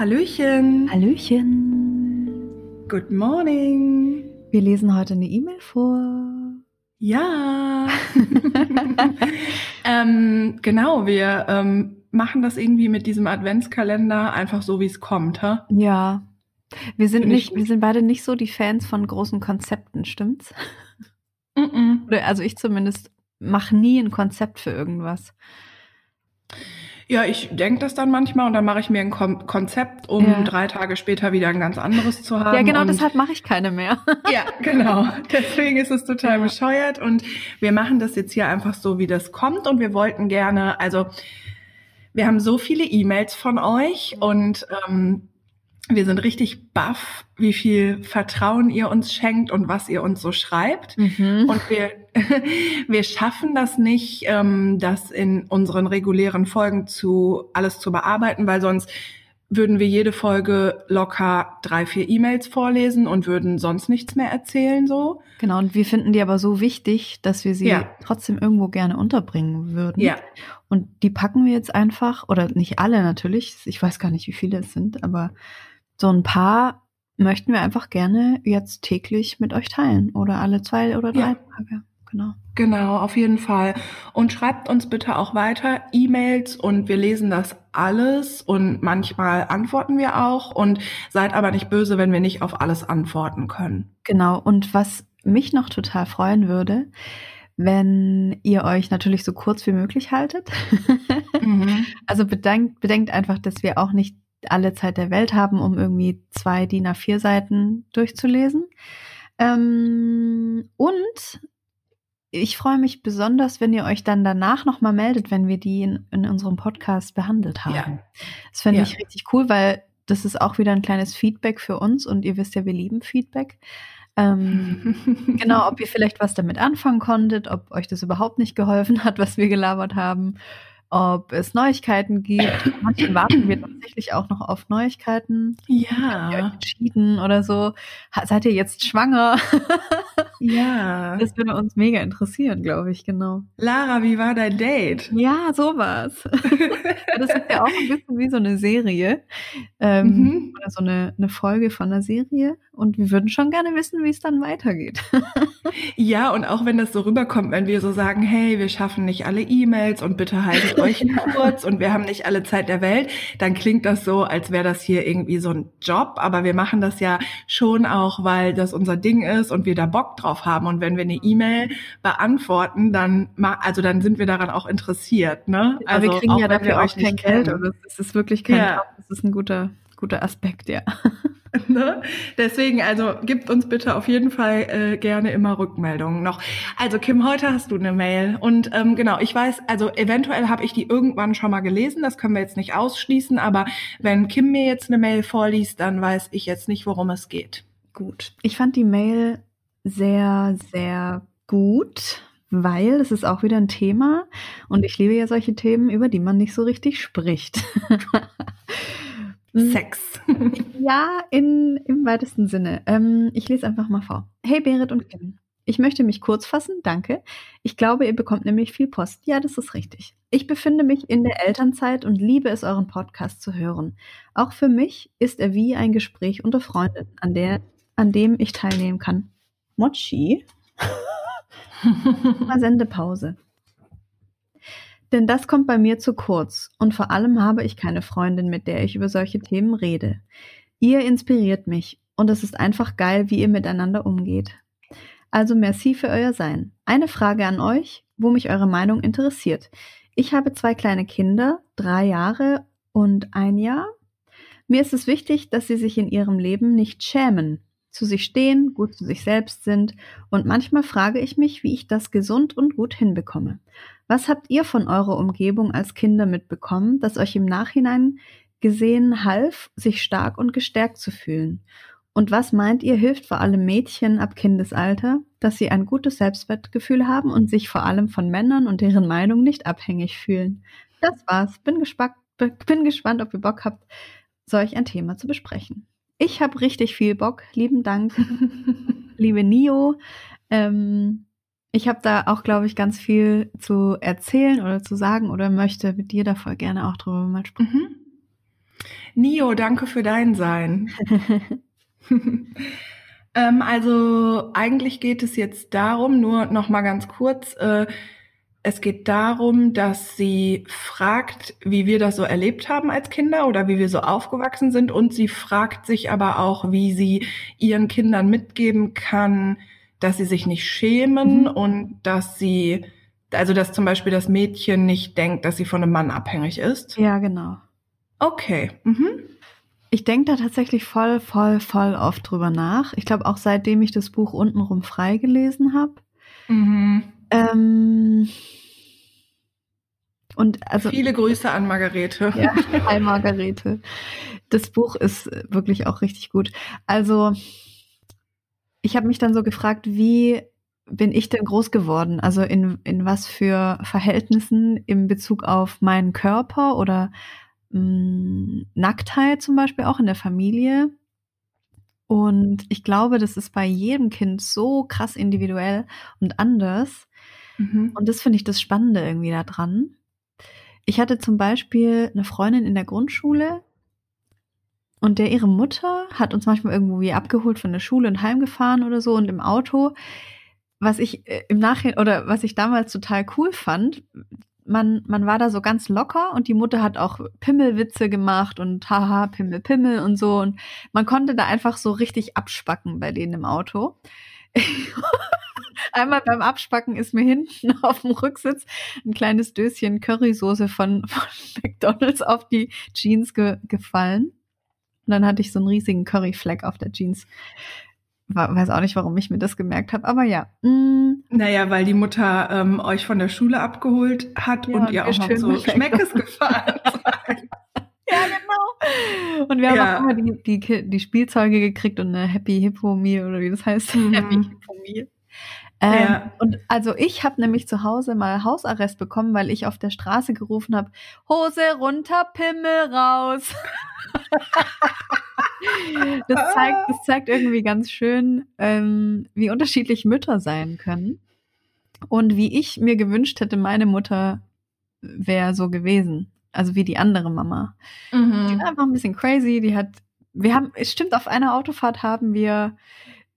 Hallöchen. Hallöchen. Good morning. Wir lesen heute eine E-Mail vor. Ja. ähm, genau, wir ähm, machen das irgendwie mit diesem Adventskalender einfach so, wie es kommt, ha? Ja. Wir sind nicht, wir sind beide nicht so die Fans von großen Konzepten, stimmt's? Mm -mm. Also ich zumindest mache nie ein Konzept für irgendwas. Ja, ich denke das dann manchmal und dann mache ich mir ein Kon Konzept, um Ja. drei Tage später wieder ein ganz anderes zu haben. Ja, genau, deshalb mache ich keine mehr. Ja, genau. Deswegen ist es total Ja. bescheuert und wir machen das jetzt hier einfach so, wie das kommt und wir wollten gerne, also wir haben so viele E-Mails von euch und ähm, wir sind richtig baff, wie viel Vertrauen ihr uns schenkt und was ihr uns so schreibt. Mhm. Und wir, wir schaffen das nicht, ähm, das in unseren regulären Folgen zu alles zu bearbeiten, weil sonst würden wir jede Folge locker drei, vier E-Mails vorlesen und würden sonst nichts mehr erzählen so. Genau, und wir finden die aber so wichtig, dass wir sie Ja. trotzdem irgendwo gerne unterbringen würden. Ja, Und die packen wir jetzt einfach, oder nicht alle natürlich, ich weiß gar nicht, wie viele es sind, aber so ein paar möchten wir einfach gerne jetzt täglich mit euch teilen oder alle zwei oder drei Ja. Tage. Genau. genau, auf jeden Fall. Und schreibt uns bitte auch weiter E-Mails und wir lesen das alles und manchmal antworten wir auch und seid aber nicht böse, wenn wir nicht auf alles antworten können. Genau. Und was mich noch total freuen würde, wenn ihr euch natürlich so kurz wie möglich haltet. Mhm. Also bedenkt, bedenkt einfach, dass wir auch nicht alle Zeit der Welt haben, um irgendwie zwei DIN A4 Seiten durchzulesen. Ähm, und ich freue mich besonders, wenn ihr euch dann danach nochmal meldet, wenn wir die in, in unserem Podcast behandelt haben. Ja. Das fände Ja. ich richtig cool, weil das ist auch wieder ein kleines Feedback für uns und ihr wisst ja, wir lieben Feedback. Ähm, genau, ob ihr vielleicht was damit anfangen konntet, ob euch das überhaupt nicht geholfen hat, was wir gelabert haben, ob es Neuigkeiten gibt. Manchmal warten wir tatsächlich auch noch auf Neuigkeiten. Habt ihr euch Ja, entschieden oder so? Seid ihr jetzt schwanger? ja. Das würde uns mega interessieren, glaube ich, genau. Lara, wie war dein Date? Ja, sowas. Das ist ja auch ein bisschen wie so eine Serie. Ähm, Mhm. Oder so eine, eine Folge von einer Serie. Und wir würden schon gerne wissen, wie es dann weitergeht. Ja, und auch wenn das so rüberkommt, wenn wir so sagen, hey, wir schaffen nicht alle E-Mails und bitte haltet euch kurz und wir haben nicht alle Zeit der Welt, dann klingt das so, als wäre das hier irgendwie so ein Job. Aber wir machen das ja schon auch, weil das unser Ding ist und wir da Bock drauf haben. Und wenn wir eine E-Mail beantworten, dann, also dann sind wir daran auch interessiert, ne? Aber wir kriegen auch ja dafür auch kein Geld. kennen. Und das ist wirklich kein Ja. Job. Das ist ein guter, guter Aspekt, ja. Ne? Deswegen, also gibt uns bitte auf jeden Fall äh, gerne immer Rückmeldungen noch. Also Kim, heute hast du eine Mail und ähm, genau, ich weiß, also eventuell habe ich die irgendwann schon mal gelesen, das können wir jetzt nicht ausschließen, aber wenn Kim mir jetzt eine Mail vorliest, dann weiß ich jetzt nicht, worum es geht. Gut. Ich fand die Mail sehr, sehr gut, weil es ist auch wieder ein Thema und ich liebe ja solche Themen, über die man nicht so richtig spricht. Sex. Ja, in, im weitesten Sinne. Ähm, ich lese einfach mal vor. Hey Berit und Kim. Ich möchte mich kurz fassen, danke. Ich glaube, ihr bekommt nämlich viel Post. Ja, das ist richtig. Ich befinde mich in der Elternzeit und liebe es, euren Podcast zu hören. Auch für mich ist er wie ein Gespräch unter Freunden, an, der, an dem ich teilnehmen kann. Mochi? Mal Sendepause. Denn das kommt bei mir zu kurz und vor allem habe ich keine Freundin, mit der ich über solche Themen rede. Ihr inspiriert mich und es ist einfach geil, wie ihr miteinander umgeht. Also merci für euer Sein. Eine Frage an euch, wo mich eure Meinung interessiert. Ich habe zwei kleine Kinder, drei Jahre und ein Jahr. Mir ist es wichtig, dass sie sich in ihrem Leben nicht schämen, zu sich stehen, gut zu sich selbst sind und manchmal frage ich mich, wie ich das gesund und gut hinbekomme. Was habt ihr von eurer Umgebung als Kinder mitbekommen, das euch im Nachhinein gesehen half, sich stark und gestärkt zu fühlen? Und was meint ihr hilft vor allem Mädchen ab Kindesalter, dass sie ein gutes Selbstwertgefühl haben und sich vor allem von Männern und deren Meinung nicht abhängig fühlen? Das war's. Bin, gespannt, bin gespannt, ob ihr Bock habt, solch ein Thema zu besprechen. Ich habe richtig viel Bock. Lieben Dank, liebe Nio. Ähm, ich habe da auch, glaube ich, ganz viel zu erzählen oder zu sagen oder möchte mit dir da voll gerne auch drüber mal sprechen. Mhm. Nio, danke für dein Sein. ähm, also eigentlich geht es jetzt darum, nur noch mal ganz kurz. Äh, es geht darum, dass sie fragt, wie wir das so erlebt haben als Kinder oder wie wir so aufgewachsen sind. Und sie fragt sich aber auch, wie sie ihren Kindern mitgeben kann, dass sie sich nicht schämen mhm. und dass sie, also dass zum Beispiel das Mädchen nicht denkt, dass sie von einem Mann abhängig ist. Ja, genau. Okay. Mhm. Ich denke da tatsächlich voll, voll, voll oft drüber nach. Ich glaube auch seitdem ich das Buch untenrum freigelesen habe. Mhm. Ähm, und also viele Grüße an Margarete. Ja, hi Margarete. Das Buch ist wirklich auch richtig gut. Also ich habe mich dann so gefragt, wie bin ich denn groß geworden? Also in, in was für Verhältnissen in Bezug auf meinen Körper oder mh, mm, Nacktheit zum Beispiel auch in der Familie? Und ich glaube, das ist bei jedem Kind so krass individuell und anders. Mhm. Und das finde ich das Spannende irgendwie daran. Ich hatte zum Beispiel eine Freundin in der Grundschule und der ihre Mutter hat uns manchmal irgendwie abgeholt von der Schule und heimgefahren oder so und im Auto. Was ich äh, im Nachhinein oder was ich damals total cool fand, man, man war da so ganz locker und die Mutter hat auch Pimmelwitze gemacht und haha, Pimmel, Pimmel und so. Und man konnte da einfach so richtig abspacken bei denen im Auto. Einmal beim Abspacken ist mir hinten auf dem Rücksitz ein kleines Döschen Currysoße von, von McDonalds auf die Jeans ge gefallen. Und dann hatte ich so einen riesigen Curryfleck auf der Jeans. Weiß auch nicht, warum ich mir das gemerkt habe, aber ja. Mm. Naja, weil die Mutter ähm, euch von der Schule abgeholt hat ja, und ihr auch noch so Schmeckes gefahren Ja, genau. Und wir haben ja. auch immer die, die, die Spielzeuge gekriegt und eine Happy Hippo Meal oder wie das heißt. Mhm. Happy Hippo Meal. Ähm, ja. Und also ich habe nämlich zu Hause mal Hausarrest bekommen, weil ich auf der Straße gerufen habe, Hose runter, Pimmel raus. das, zeigt, das zeigt irgendwie ganz schön, ähm, wie unterschiedlich Mütter sein können. Und wie ich mir gewünscht hätte, meine Mutter wäre so gewesen. Also wie die andere Mama. Mhm. Die war einfach ein bisschen crazy. Die hat, wir haben, es stimmt, auf einer Autofahrt haben wir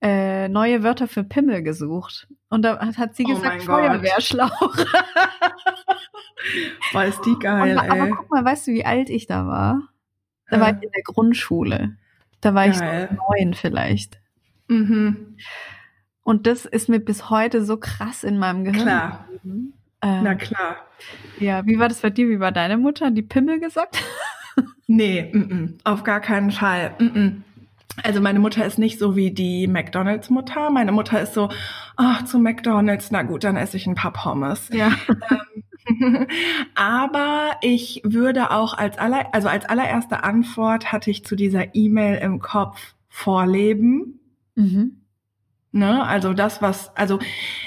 äh, neue Wörter für Pimmel gesucht. Und da hat sie oh gesagt, Feuerwehrschlauch. Boah, ist die geil, Und, aber guck mal, weißt du, wie alt ich da war? Da ja. war ich in der Grundschule. Da war geil. ich neun vielleicht. Mhm. Und das ist mir bis heute so krass in meinem Gehirn. Klar. Ähm, Na klar. Ja, wie war das bei dir? Wie war deine Mutter? Hat die Pimmel gesagt? nee, m -m, auf gar keinen Fall. M also meine Mutter ist nicht so wie die McDonalds-Mutter. Meine Mutter ist so, ach, zu McDonalds, na gut, dann esse ich ein paar Pommes. Ja. Ähm, aber ich würde auch als aller, also als allererste Antwort hatte ich zu dieser E-Mail im Kopf Vorleben. Mhm. Ne? Also das, was, also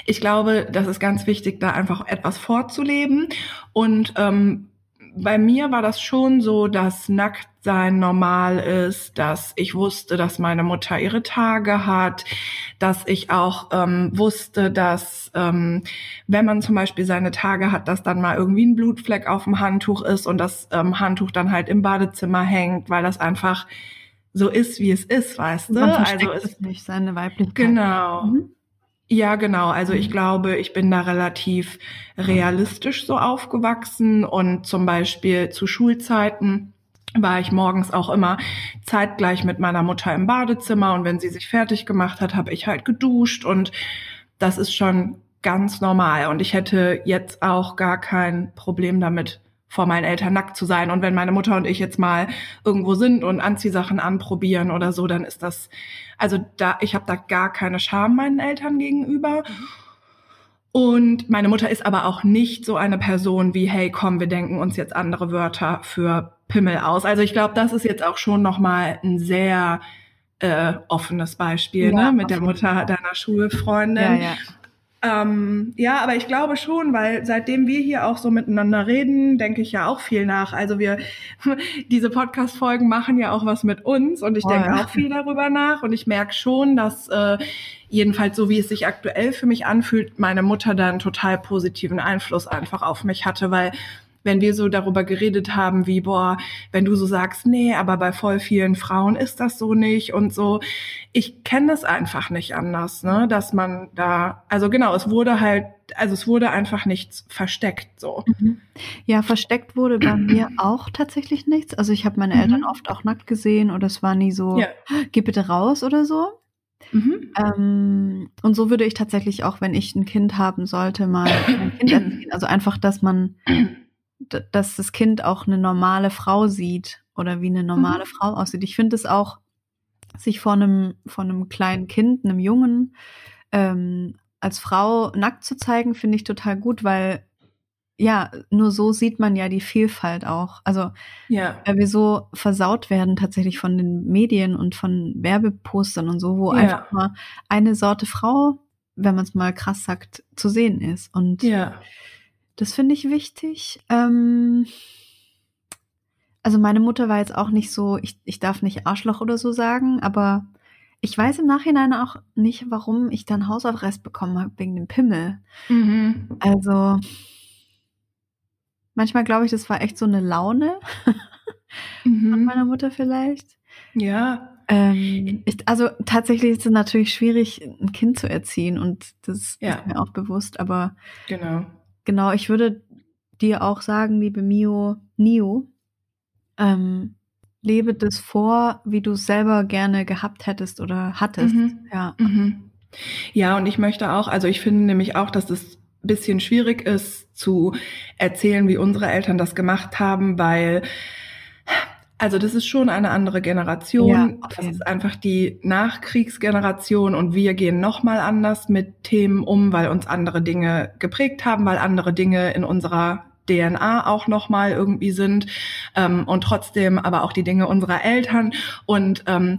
ich glaube, das ist ganz wichtig, da einfach etwas vorzuleben. Und ähm, bei mir war das schon so, dass Nacktsein normal ist, dass ich wusste, dass meine Mutter ihre Tage hat, dass ich auch ähm, wusste, dass ähm, wenn man zum Beispiel seine Tage hat, dass dann mal irgendwie ein Blutfleck auf dem Handtuch ist und das ähm, Handtuch dann halt im Badezimmer hängt, weil das einfach so ist, wie es ist, weißt du? also es ist nicht seine Weiblichkeit. Genau. Mhm. Ja, genau. Also ich mhm. glaube, ich bin da relativ realistisch so aufgewachsen und zum Beispiel zu Schulzeiten war ich morgens auch immer zeitgleich mit meiner Mutter im Badezimmer und wenn sie sich fertig gemacht hat, habe ich halt geduscht und das ist schon ganz normal und ich hätte jetzt auch gar kein Problem damit, vor meinen Eltern nackt zu sein. Und wenn meine Mutter und ich jetzt mal irgendwo sind und Anziehsachen anprobieren oder so, dann ist das, also da, ich habe da gar keine Scham meinen Eltern gegenüber. Und meine Mutter ist aber auch nicht so eine Person wie, hey, komm, wir denken uns jetzt andere Wörter für Pimmel aus. Also ich glaube, das ist jetzt auch schon nochmal ein sehr äh, offenes Beispiel, ja, ne, mit der Mutter deiner Schulfreundin. Ja, ja. Ähm, ja, aber ich glaube schon, weil seitdem wir hier auch so miteinander reden, denke ich ja auch viel nach. Also wir, diese Podcast-Folgen machen ja auch was mit uns und ich oh, denke ja. auch viel darüber nach und ich merke schon, dass äh, jedenfalls so wie es sich aktuell für mich anfühlt, meine Mutter da einen total positiven Einfluss einfach auf mich hatte, weil wenn wir so darüber geredet haben, wie, boah, wenn du so sagst, nee, aber bei voll vielen Frauen ist das so nicht und so. Ich kenne das einfach nicht anders, ne, dass man da, also genau, es wurde halt, also es wurde einfach nichts versteckt, so. Mhm. Ja, versteckt wurde bei mir auch tatsächlich nichts. Also ich habe meine mhm. Eltern oft auch nackt gesehen oder es war nie so, ja. geh bitte raus oder so. Mhm. Ähm, und so würde ich tatsächlich auch, wenn ich ein Kind haben sollte, mal ein Kind erziehen. Also einfach, dass man dass das Kind auch eine normale Frau sieht oder wie eine normale mhm. Frau aussieht. Ich finde es auch, sich vor einem, vor einem kleinen Kind, einem Jungen, ähm, als Frau nackt zu zeigen, finde ich total gut, weil ja, nur so sieht man ja die Vielfalt auch. Also, ja. weil wir so versaut werden tatsächlich von den Medien und von Werbepostern und so, wo ja. einfach mal eine Sorte Frau, wenn man es mal krass sagt, zu sehen ist. Und ja. Das finde ich wichtig. Ähm, also meine Mutter war jetzt auch nicht so, ich, ich darf nicht Arschloch oder so sagen, aber ich weiß im Nachhinein auch nicht, warum ich dann Hausarrest bekommen habe wegen dem Pimmel. Mhm. Also manchmal glaube ich, das war echt so eine Laune mhm. von meiner Mutter vielleicht. Ja. Ähm, ich, also tatsächlich ist es natürlich schwierig, ein Kind zu erziehen und das ja. ist mir auch bewusst, aber genau. Genau, ich würde dir auch sagen, liebe Mio, Nio, ähm, lebe das vor, wie du es selber gerne gehabt hättest oder hattest. Mhm. Ja. Mhm. Ja, und ich möchte auch, also ich finde nämlich auch, dass es ein bisschen schwierig ist zu erzählen, wie unsere Eltern das gemacht haben, weil also das ist schon eine andere Generation. Ja, okay. Das ist einfach die Nachkriegsgeneration und wir gehen nochmal anders mit Themen um, weil uns andere Dinge geprägt haben, weil andere Dinge in unserer DNA auch nochmal irgendwie sind ähm, und trotzdem aber auch die Dinge unserer Eltern und ähm,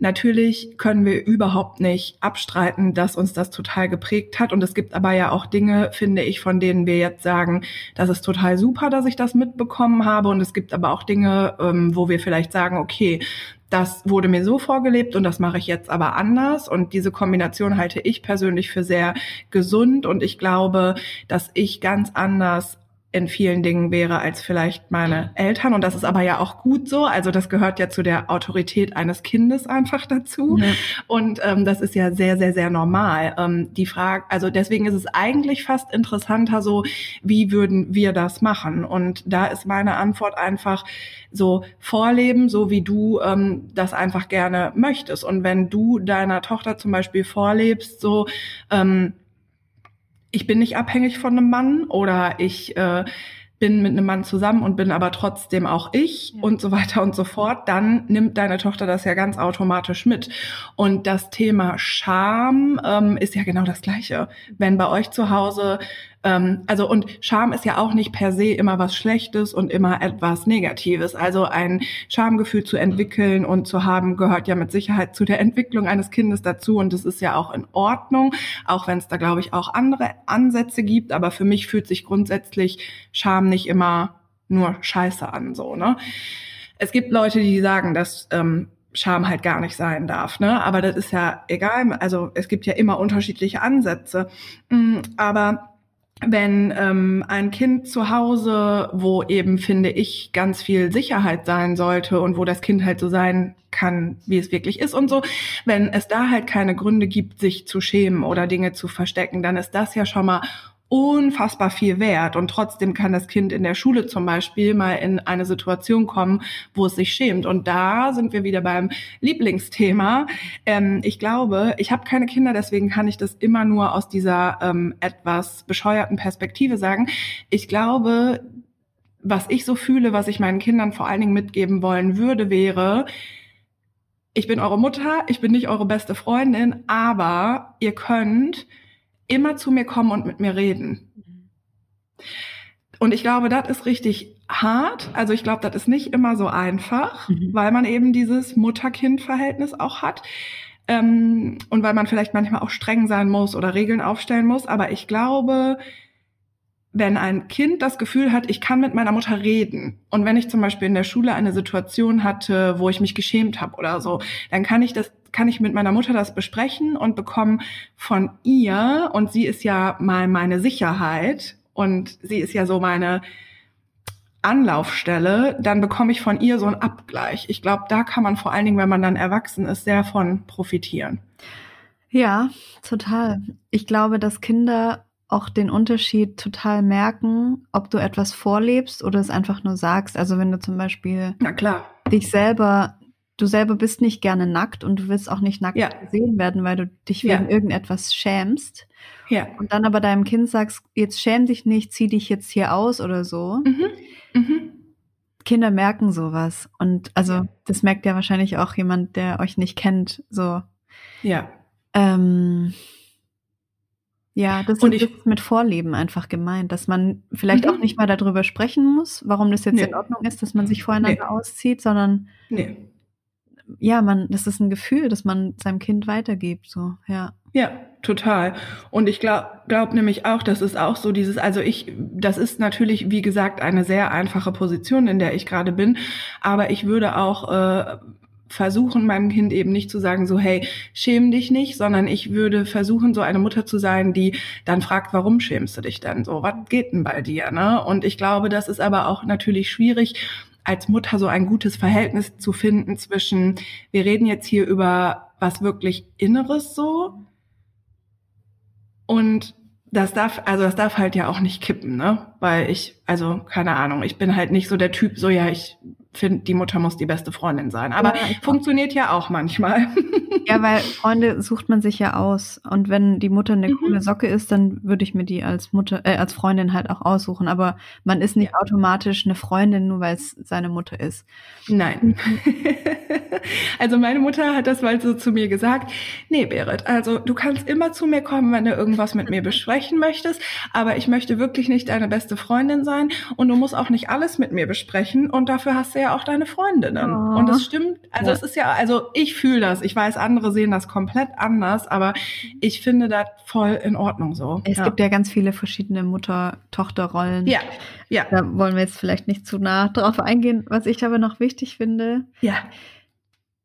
Natürlich können wir überhaupt nicht abstreiten, dass uns das total geprägt hat. Und es gibt aber ja auch Dinge, finde ich, von denen wir jetzt sagen, das ist total super, dass ich das mitbekommen habe. Und es gibt aber auch Dinge, ähm, wo wir vielleicht sagen, okay, das wurde mir so vorgelebt und das mache ich jetzt aber anders. Und diese Kombination halte ich persönlich für sehr gesund. Und ich glaube, dass ich ganz anders in vielen Dingen wäre als vielleicht meine Eltern. Und das ist aber ja auch gut so. Also das gehört ja zu der Autorität eines Kindes einfach dazu. Ja. Und ähm, das ist ja sehr, sehr, sehr normal. Ähm, die Frage, also deswegen ist es eigentlich fast interessanter so, wie würden wir das machen? Und da ist meine Antwort einfach so vorleben, so wie du ähm, das einfach gerne möchtest. Und wenn du deiner Tochter zum Beispiel vorlebst, so ähm, ich bin nicht abhängig von einem Mann oder ich äh, bin mit einem Mann zusammen und bin aber trotzdem auch ich ja. und so weiter und so fort, dann nimmt deine Tochter das ja ganz automatisch mit. Und das Thema Scham ähm, ist ja genau das Gleiche. Wenn bei euch zu Hause ähm, also und Scham ist ja auch nicht per se immer was Schlechtes und immer etwas Negatives. Also ein Schamgefühl zu entwickeln und zu haben, gehört ja mit Sicherheit zu der Entwicklung eines Kindes dazu und das ist ja auch in Ordnung, auch wenn es da, glaube ich, auch andere Ansätze gibt. Aber für mich fühlt sich grundsätzlich Scham nicht immer nur Scheiße an, so, ne? Es gibt Leute, die sagen, dass ähm, Scham halt gar nicht sein darf, ne? Aber das ist ja egal. Also es gibt ja immer unterschiedliche Ansätze. Mm, aber wenn ähm, ein Kind zu Hause, wo eben, finde ich, ganz viel Sicherheit sein sollte und wo das Kind halt so sein kann, wie es wirklich ist und so, wenn es da halt keine Gründe gibt, sich zu schämen oder Dinge zu verstecken, dann ist das ja schon mal unfassbar viel wert. Und trotzdem kann das Kind in der Schule zum Beispiel mal in eine Situation kommen, wo es sich schämt. Und da sind wir wieder beim Lieblingsthema. Ähm, ich glaube, ich habe keine Kinder, deswegen kann ich das immer nur aus dieser ähm, etwas bescheuerten Perspektive sagen. Ich glaube, was ich so fühle, was ich meinen Kindern vor allen Dingen mitgeben wollen würde, wäre, ich bin eure Mutter, ich bin nicht eure beste Freundin, aber ihr könnt immer zu mir kommen und mit mir reden. Und ich glaube, das ist richtig hart. Also ich glaube, das ist nicht immer so einfach, mhm. weil man eben dieses Mutter-Kind-Verhältnis auch hat. Ähm, und weil man vielleicht manchmal auch streng sein muss oder Regeln aufstellen muss. Aber ich glaube, wenn ein Kind das Gefühl hat, ich kann mit meiner Mutter reden und wenn ich zum Beispiel in der Schule eine Situation hatte, wo ich mich geschämt habe oder so, dann kann ich das, kann ich mit meiner Mutter das besprechen und bekomme von ihr und sie ist ja mal meine Sicherheit und sie ist ja so meine Anlaufstelle, dann bekomme ich von ihr so einen Abgleich. Ich glaube, da kann man vor allen Dingen, wenn man dann erwachsen ist, sehr von profitieren. Ja, total. Ich glaube, dass Kinder auch den Unterschied total merken, ob du etwas vorlebst oder es einfach nur sagst. Also wenn du zum Beispiel dich selber, du selber bist nicht gerne nackt und du willst auch nicht nackt Ja. gesehen werden, weil du dich Ja. wegen irgendetwas schämst. Ja. Und dann aber deinem Kind sagst, jetzt schäm dich nicht, zieh dich jetzt hier aus oder so. Mhm. Mhm. Kinder merken sowas. Und also Ja. das merkt ja wahrscheinlich auch jemand, der euch nicht kennt. So. Ja. Ähm, ja, das, Und ist, ich- das ist mit Vorleben einfach gemeint, dass man vielleicht Mhm. auch nicht mal darüber sprechen muss, warum das jetzt Nee. in Ordnung ist, dass man sich voreinander Nee. auszieht, sondern Nee. Ja, man, das ist ein Gefühl, das man seinem Kind weitergibt. So, ja. Ja, total. Und ich glaube glaub nämlich auch, das ist auch so dieses, also ich, das ist natürlich, wie gesagt, eine sehr einfache Position, in der ich gerade bin, aber ich würde auch äh, versuchen, meinem Kind eben nicht zu sagen, so, hey, schäm dich nicht, sondern ich würde versuchen, so eine Mutter zu sein, die dann fragt, warum schämst du dich denn so? Was geht denn bei dir? Ne? Und ich glaube, das ist aber auch natürlich schwierig, als Mutter so ein gutes Verhältnis zu finden zwischen, wir reden jetzt hier über was wirklich Inneres so und das darf, also das darf halt ja auch nicht kippen, ne? Weil ich, also keine Ahnung, ich bin halt nicht so der Typ, so ja, ich finde, die Mutter muss die beste Freundin sein. Aber Ja, funktioniert ja auch manchmal. Ja, weil Freunde sucht man sich ja aus. Und wenn die Mutter eine Mhm. coole Socke ist, dann würde ich mir die als Mutter, äh, als Freundin halt auch aussuchen. Aber man ist nicht Ja. automatisch eine Freundin, nur weil es seine Mutter ist. Nein. also meine Mutter hat das mal so zu mir gesagt. Nee, Berit, also du kannst immer zu mir kommen, wenn du irgendwas mit mir besprechen möchtest, aber ich möchte wirklich nicht deine beste Freundin sein und du musst auch nicht alles mit mir besprechen und dafür hast du ja auch deine Freundinnen. Oh. Und es stimmt, also Ja. es ist ja, also ich fühle das. Ich weiß, andere sehen das komplett anders, aber ich finde das voll in Ordnung so. Es ja. gibt ja ganz viele verschiedene Mutter-Tochter-Rollen. ja, ja, Da wollen wir jetzt vielleicht nicht zu nah drauf eingehen. Was ich aber noch wichtig finde, ja.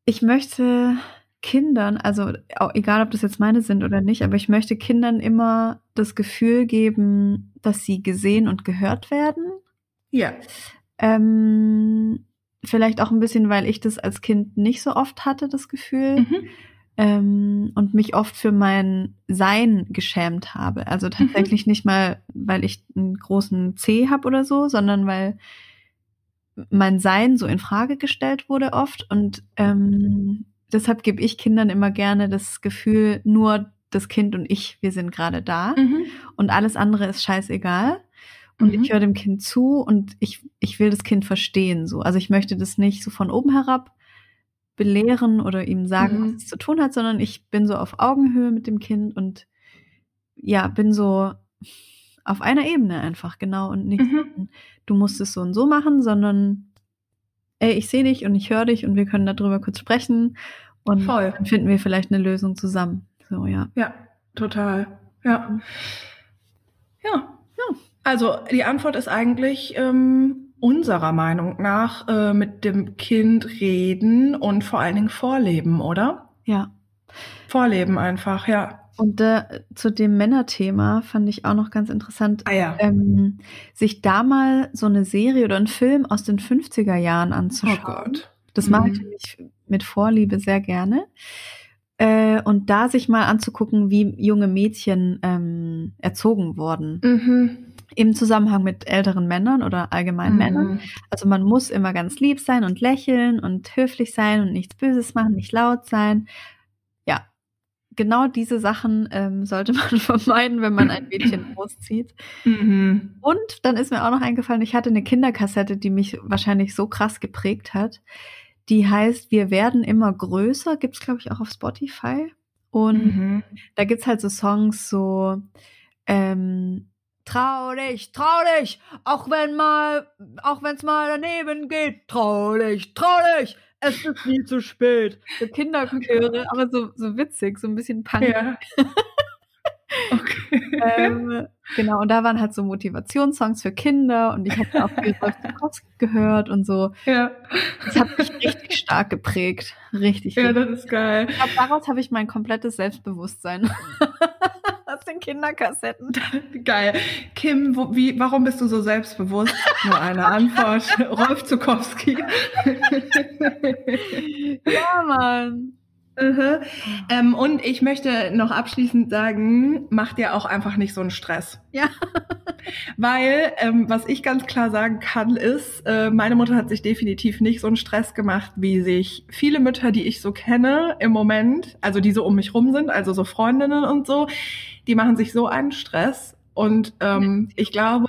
ich möchte Kindern, also egal ob das jetzt meine sind oder nicht, aber ich möchte Kindern immer das Gefühl geben, dass sie gesehen und gehört werden. Ja. Ähm, vielleicht auch ein bisschen, weil ich das als Kind nicht so oft hatte, das Gefühl. Mhm. Ähm, und mich oft für mein Sein geschämt habe. Also tatsächlich nicht mal, weil ich einen großen C habe oder so, sondern weil mein Sein so in Frage gestellt wurde oft. Und ähm, deshalb gebe ich Kindern immer gerne das Gefühl, nur das Kind und ich, wir sind gerade da Mhm. und alles andere ist scheißegal. Und Mhm. ich höre dem Kind zu und ich, ich will das Kind verstehen. So. Also ich möchte das nicht so von oben herab belehren oder ihm sagen, Mhm. was es zu tun hat, sondern ich bin so auf Augenhöhe mit dem Kind und ja, bin so auf einer Ebene einfach, genau. Und nicht, Mhm. du musst es so und so machen, sondern ey, ich sehe dich und ich höre dich und wir können darüber kurz sprechen und Voll. dann finden wir vielleicht eine Lösung zusammen. So, ja. Ja, total. Ja. Ja. ja. Also die Antwort ist eigentlich ähm, unserer Meinung nach äh, mit dem Kind reden und vor allen Dingen vorleben, oder? Ja. Vorleben einfach, ja. Und äh, zu dem Männerthema fand ich auch noch ganz interessant, Ah ja. ähm, sich da mal so eine Serie oder einen Film aus den 50er Jahren oh anzuschauen. Gott. Das mache ich Mhm. mit Vorliebe sehr gerne. Äh, und da sich mal anzugucken, wie junge Mädchen ähm, erzogen wurden. Mhm. Im Zusammenhang mit älteren Männern oder allgemein Mhm. Männern. Also man muss immer ganz lieb sein und lächeln und höflich sein und nichts Böses machen, nicht laut sein. Ja, genau diese Sachen ähm, sollte man vermeiden, wenn man ein Mädchen großzieht. Mhm. Und dann ist mir auch noch eingefallen, ich hatte eine Kinderkassette, die mich wahrscheinlich so krass geprägt hat. Die heißt Wir werden immer größer, gibt's glaube ich auch auf Spotify. Und Mhm. da gibt's halt so Songs so ähm, Trau dich, trau dich, auch wenn mal, auch wenn's mal daneben geht, trau dich, trau dich, es ist nie zu spät. So Kinderchöre, aber so, so witzig, so ein bisschen punk. Ja. okay. Ähm, genau, und da waren halt so Motivationssongs für Kinder und ich habe auch viel Zukowski gehört und so. ja. Das hat mich richtig stark geprägt. Richtig. ja, richtig. das ist geil. Ich glaube, daraus habe ich mein komplettes Selbstbewusstsein. Den Kinderkassetten. Geil. Kim, wo, wie, warum bist du so selbstbewusst? Nur eine Antwort. Rolf Zukowski. ja, Mann. Uh ähm, und ich möchte noch abschließend sagen, mach dir auch einfach nicht so einen Stress. Ja. Weil, ähm, was ich ganz klar sagen kann, ist, äh, meine Mutter hat sich definitiv nicht so einen Stress gemacht, wie sich viele Mütter, die ich so kenne im Moment, also die so um mich rum sind, also so Freundinnen und so, die machen sich so einen Stress. Und ähm, ich glaube,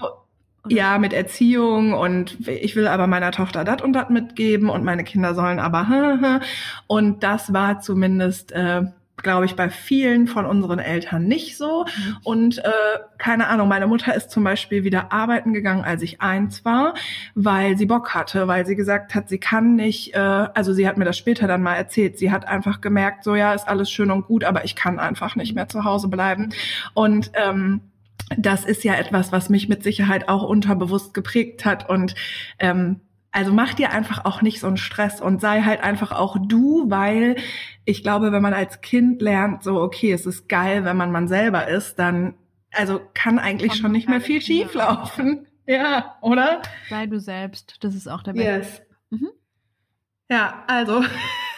ja, mit Erziehung und ich will aber meiner Tochter das und das mitgeben und meine Kinder sollen aber und das war zumindest äh, glaube ich, bei vielen von unseren Eltern nicht so. Mhm. Und äh, keine Ahnung, meine Mutter ist zum Beispiel wieder arbeiten gegangen, als ich eins war, weil sie Bock hatte, weil sie gesagt hat, sie kann nicht, äh, also sie hat mir das später dann mal erzählt, sie hat einfach gemerkt, so ja, ist alles schön und gut, aber ich kann einfach nicht mehr zu Hause bleiben. Und ähm, das ist ja etwas, was mich mit Sicherheit auch unterbewusst geprägt hat. Und ähm, also mach dir einfach auch nicht so einen Stress und sei halt einfach auch du, weil ich glaube, wenn man als Kind lernt, so okay, es ist geil, wenn man man selber ist, dann also kann eigentlich Kommt schon nicht mehr viel schief laufen. Ja, oder? Sei du selbst, das ist auch der Beste. Yes. Mhm. Ja, also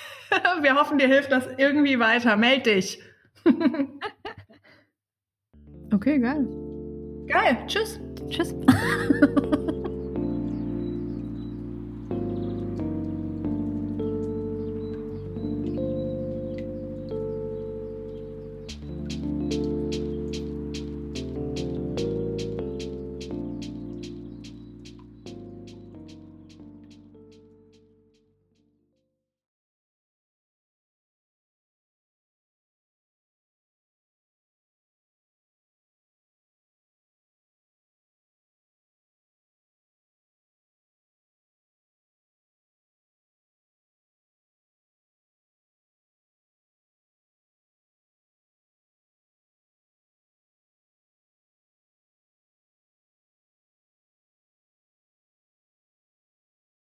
wir hoffen, dir hilft das irgendwie weiter. Meld dich. Okay, geil. Geil. Tschüss. Tschüss.